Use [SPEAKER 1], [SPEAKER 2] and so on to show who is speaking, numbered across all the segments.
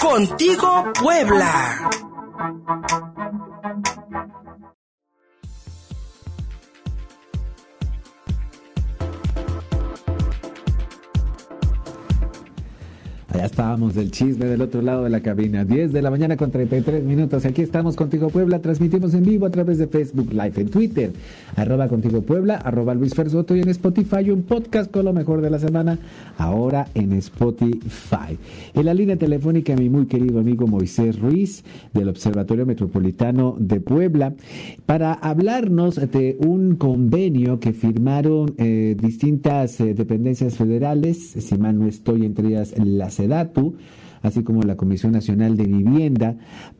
[SPEAKER 1] Contigo Puebla.
[SPEAKER 2] Estábamos del chisme del otro lado de la cabina. 10 de la mañana con 33 minutos. Aquí estamos contigo Puebla. Transmitimos en vivo a través de Facebook Live, en Twitter, arroba contigo Puebla, arroba Luis Fersoto y en Spotify un podcast con lo mejor de la semana. Ahora en Spotify. En la línea telefónica mi muy querido amigo Moisés Ruiz del Observatorio Metropolitano de Puebla para hablarnos de un convenio que firmaron eh, distintas eh, dependencias federales, si mal no estoy entre ellas la Así como la Comisión Nacional de Vivienda,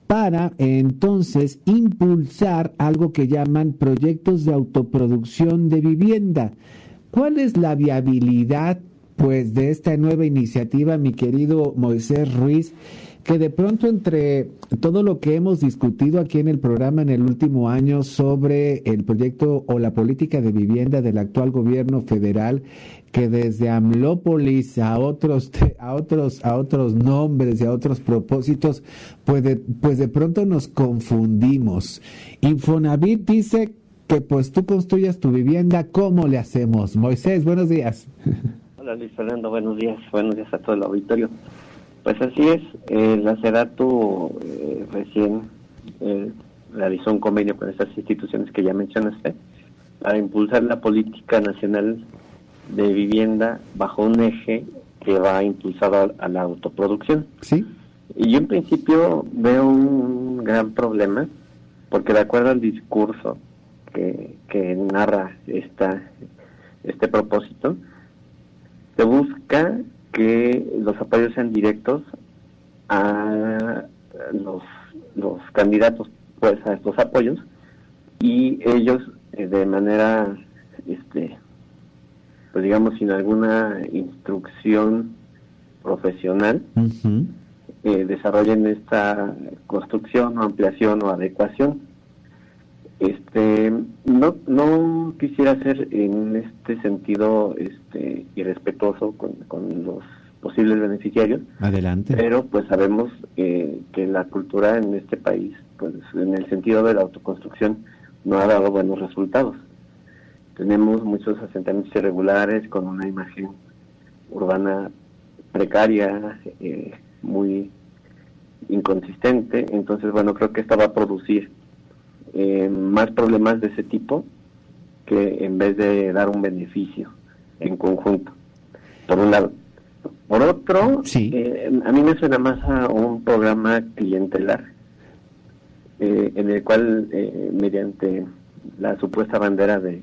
[SPEAKER 2] para entonces impulsar algo que llaman proyectos de autoproducción de vivienda. ¿Cuál es la viabilidad pues de esta nueva iniciativa, mi querido Moisés Ruiz? Que de pronto entre todo lo que hemos discutido aquí en el programa en el último año sobre el proyecto o la política de vivienda del actual gobierno federal, que desde Amlópolis a otros a otros a otros nombres y a otros propósitos, pues de, pues de pronto nos confundimos. Infonavit dice que pues tú construyas tu vivienda, ¿cómo le hacemos? Moisés, buenos días.
[SPEAKER 3] Hola Luis Fernando, buenos días, buenos días a todo el auditorio. Pues así es, eh, la CEDATU eh, recién eh, realizó un convenio con estas instituciones que ya mencionaste para impulsar la política nacional de vivienda bajo un eje que va impulsado a, la autoproducción.
[SPEAKER 2] Sí.
[SPEAKER 3] Y yo en principio veo un gran problema porque de acuerdo al discurso que, que narra esta, este propósito, se busca que los apoyos sean directos a los, los candidatos pues a estos apoyos y ellos eh, de manera este pues digamos sin alguna instrucción profesional eh, desarrollen esta construcción o ampliación o adecuación este no no quisiera ser en este sentido este irrespetuoso con, con los posibles beneficiarios.
[SPEAKER 2] Adelante.
[SPEAKER 3] Pero pues sabemos eh, que la cultura en este país pues en el sentido de la autoconstrucción no ha dado buenos resultados. Tenemos muchos asentamientos irregulares con una imagen urbana precaria eh, muy inconsistente. Entonces bueno creo que esta va a producir eh, más problemas de ese tipo que en vez de dar un beneficio en conjunto. Por un lado. Por otro, eh, a mí me suena más a un programa clientelar, eh, en el cual, mediante la supuesta bandera de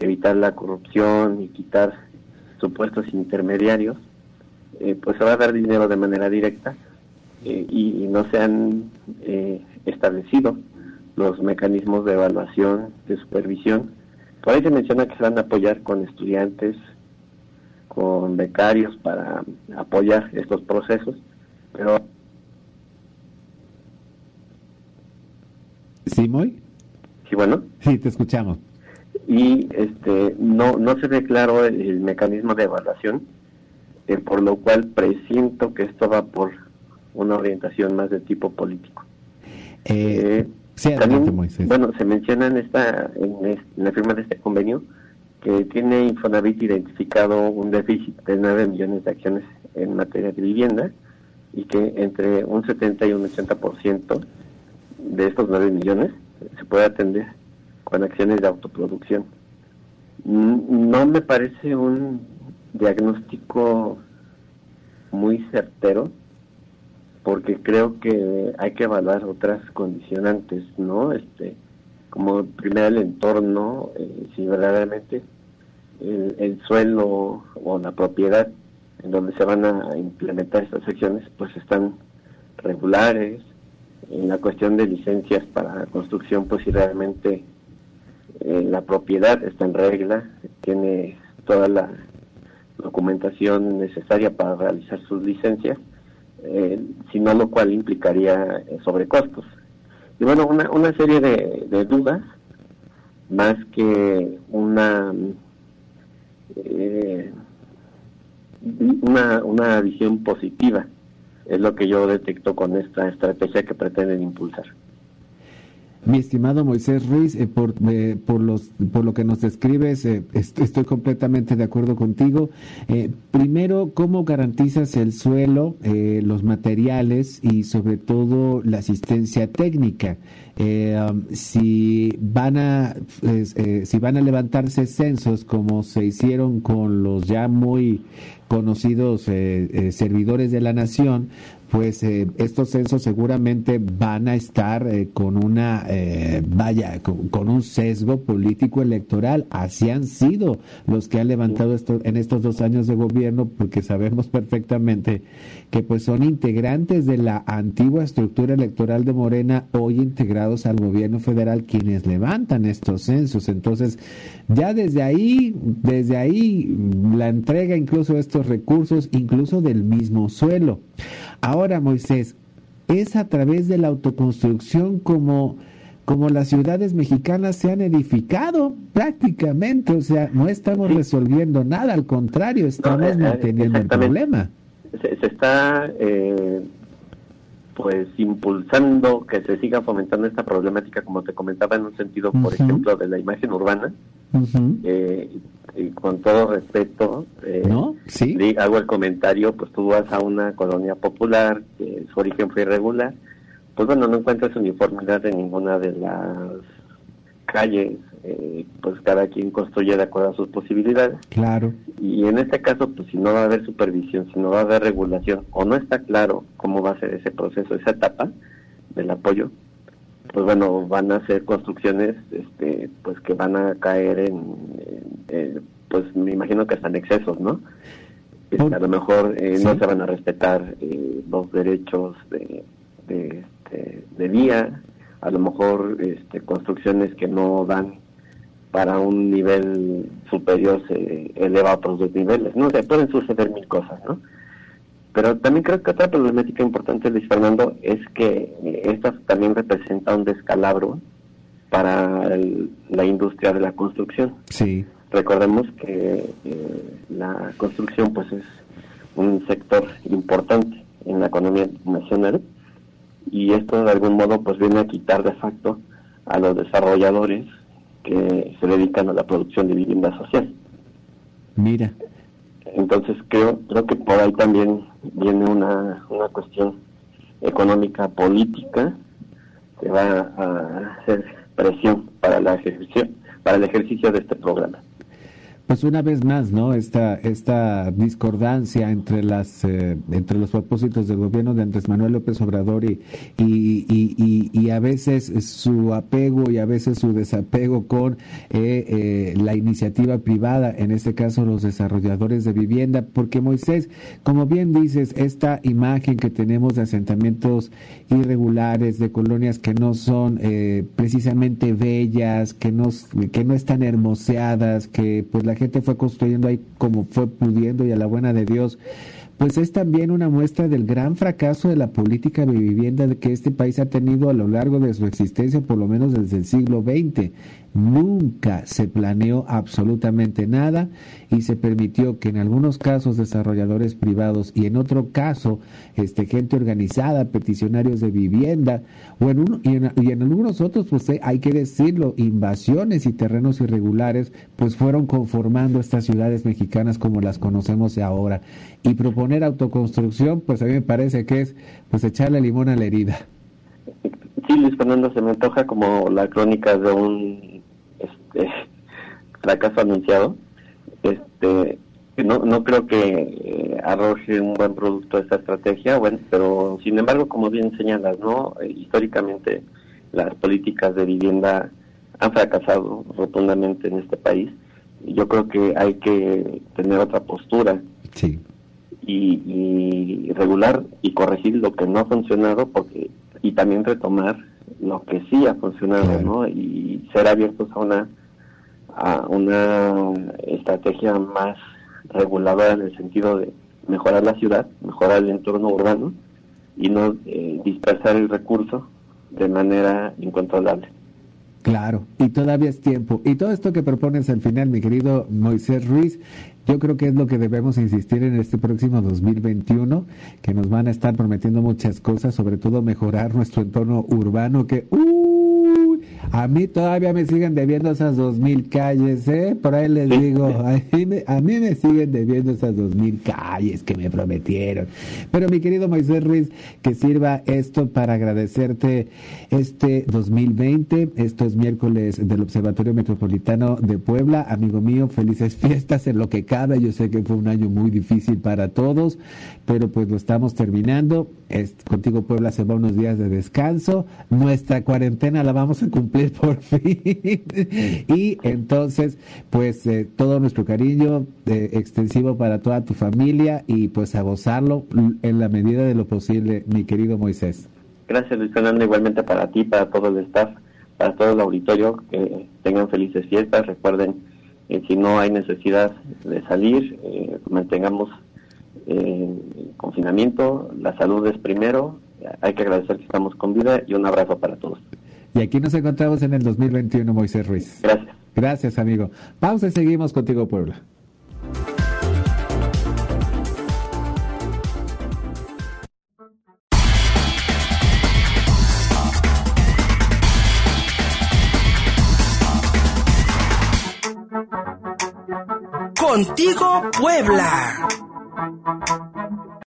[SPEAKER 3] evitar la corrupción y quitar supuestos intermediarios, pues se va a dar dinero de manera directa y, no se han establecido los mecanismos de evaluación, de supervisión. Por ahí se menciona que se van a apoyar con estudiantes, con becarios para apoyar estos procesos, pero...
[SPEAKER 2] ¿Sí, muy?
[SPEAKER 3] Sí, bueno.
[SPEAKER 2] Sí, te escuchamos.
[SPEAKER 3] Y este no, no se ve claro el, mecanismo de evaluación, eh, por lo cual presiento que esto va por una orientación más de tipo político.
[SPEAKER 2] Eh, eh
[SPEAKER 3] bueno, se menciona en, esta, en, la firma de este convenio que tiene Infonavit identificado un déficit de 9 millones de acciones en materia de vivienda y que entre un 70 y un 80% de estos 9 millones se puede atender con acciones de autoproducción. No me parece un diagnóstico muy certero porque creo que hay que evaluar otras condicionantes, ¿no? Este, como primero el entorno, eh, si verdaderamente el, suelo o la propiedad en donde se van a implementar estas secciones, pues están regulares. En la cuestión de licencias para construcción, pues si realmente eh, la propiedad está en regla, tiene toda la documentación necesaria para realizar sus licencias eh, sino lo cual implicaría eh, sobrecostos. Y bueno, una, una serie de, dudas, más que una, eh, una, una visión positiva. Es lo que yo detecto con esta estrategia que pretenden impulsar.
[SPEAKER 2] Mi estimado Moisés Ruiz, eh, por, eh, por, los, por lo que nos describes, eh, estoy completamente de acuerdo contigo. primero, ¿cómo garantizas el suelo, los materiales y sobre todo la asistencia técnica? Um, si van a si van a levantarse censos como se hicieron con los ya muy conocidos servidores de la nación, pues eh, estos censos seguramente van a estar eh, con una, eh, vaya, con, un sesgo político electoral. Así han sido los que han levantado esto en estos dos años de gobierno, porque sabemos perfectamente que pues son integrantes de la antigua estructura electoral de Morena, hoy al gobierno federal, quienes levantan estos censos. Entonces, ya desde ahí, desde ahí, la entrega incluso de estos recursos, incluso del mismo suelo. Ahora, Moisés, es a través de la autoconstrucción como, como las ciudades mexicanas se han edificado prácticamente, o sea, no estamos resolviendo nada, al contrario, estamos eh, eh, manteniendo el problema.
[SPEAKER 3] Se, está eh, pues impulsando que se siga fomentando esta problemática, como te comentaba, en un sentido, por ejemplo, de la imagen urbana, y con todo respeto, eh, hago el comentario, pues tú vas a una colonia popular, que su origen fue irregular, pues bueno, no encuentras uniformidad en ninguna de las calles, eh, pues cada quien construye de acuerdo a sus posibilidades.
[SPEAKER 2] Claro.
[SPEAKER 3] Y en este caso, pues si no va a haber supervisión, si no va a haber regulación, o no está claro cómo va a ser ese proceso, esa etapa del apoyo, pues bueno, van a ser construcciones este, pues que van a caer en, pues me imagino que están excesos, ¿no? Este, a lo mejor eh, no se van a respetar eh, los derechos de, de, este, de, vía, a lo mejor este, construcciones que no dan para un nivel superior se eleva a otros dos niveles, ¿no? se pueden suceder mil cosas, ¿no? Pero también creo que otra problemática importante, Luis Fernando, es que esta también representa un descalabro para la industria de la construcción.
[SPEAKER 2] Sí.
[SPEAKER 3] Recordemos que eh, la construcción pues es un sector importante en la economía nacional y esto de algún modo pues viene a quitar de facto a los desarrolladores que se dedican a la producción de vivienda social.
[SPEAKER 2] Mira.
[SPEAKER 3] Entonces creo creo que por ahí también viene una, una cuestión económica política que va a hacer presión para la ejecución para el ejercicio de este programa
[SPEAKER 2] pues una vez más, ¿no? Esta, esta discordancia entre las eh, entre los propósitos del gobierno de Andrés Manuel López Obrador y, y, y, a veces su apego y a veces su desapego con eh, eh, la iniciativa privada, en este caso los desarrolladores de vivienda, porque Moisés, como bien dices, esta imagen que tenemos de asentamientos irregulares, de colonias que no son precisamente bellas, que no, que no están hermoseadas, que pues la la gente fue construyendo ahí como fue pudiendo y a la buena de Dios, pues es también una muestra del gran fracaso de la política de vivienda que este país ha tenido a lo largo de su existencia, por lo menos desde el siglo XX. Nunca se planeó absolutamente nada y se permitió que en algunos casos desarrolladores privados y en otro caso este, gente organizada, peticionarios de vivienda o en y, en, algunos otros, pues eh, hay que decirlo, invasiones y terrenos irregulares, pues fueron conformando estas ciudades mexicanas como las conocemos ahora. Y proponer autoconstrucción, pues a mí me parece que es pues echarle limón a la herida.
[SPEAKER 3] Sí, Luis Fernando, se me antoja como la crónica de un este fracaso anunciado. Este, no, no creo que eh, arroje un buen producto esta estrategia, bueno, pero sin embargo, como bien señalas, ¿no? Eh, históricamente las políticas de vivienda han fracasado rotundamente en este país. Yo creo que hay que tener otra postura.
[SPEAKER 2] Sí.
[SPEAKER 3] Y, y regular y corregir lo que no ha funcionado porque y también retomar lo que sí ha funcionado, ¿no? Y ser abiertos a una a una estrategia más reguladora en el sentido de mejorar la ciudad, mejorar el entorno urbano y no eh, dispersar el recurso de manera incontrolable.
[SPEAKER 2] Claro, y todavía es tiempo. Y todo esto que propones al final, mi querido Moisés Ruiz, yo creo que es lo que debemos insistir en este próximo 2021, que nos van a estar prometiendo muchas cosas, sobre todo mejorar nuestro entorno urbano, que... A mí todavía me siguen debiendo esas dos mil calles, ¿eh? Por ahí les digo, a mí, me, a mí me siguen debiendo esas dos mil calles que me prometieron. Pero mi querido Moisés Ruiz, que sirva esto para agradecerte este 2020, estos miércoles del Observatorio Metropolitano de Puebla. Amigo mío, felices fiestas en lo que cabe. Yo sé que fue un año muy difícil para todos, pero pues lo estamos terminando. contigo Puebla se va unos días de descanso. Nuestra cuarentena la vamos a cumplir por fin. y entonces, pues eh, todo nuestro cariño eh, extensivo para toda tu familia y pues a gozarlo en la medida de lo posible, mi querido Moisés.
[SPEAKER 3] Gracias Luis Fernando, igualmente para ti, para todo el staff, para todo el auditorio, que tengan felices fiestas, recuerden que si no hay necesidad de salir, eh, mantengamos en confinamiento, la salud es primero, hay que agradecer que estamos con vida y un abrazo para todos.
[SPEAKER 2] Y aquí nos encontramos en el 2021, Moisés Ruiz.
[SPEAKER 3] Gracias.
[SPEAKER 2] Gracias, amigo. Pausa y seguimos contigo, Puebla.
[SPEAKER 1] Contigo, Puebla.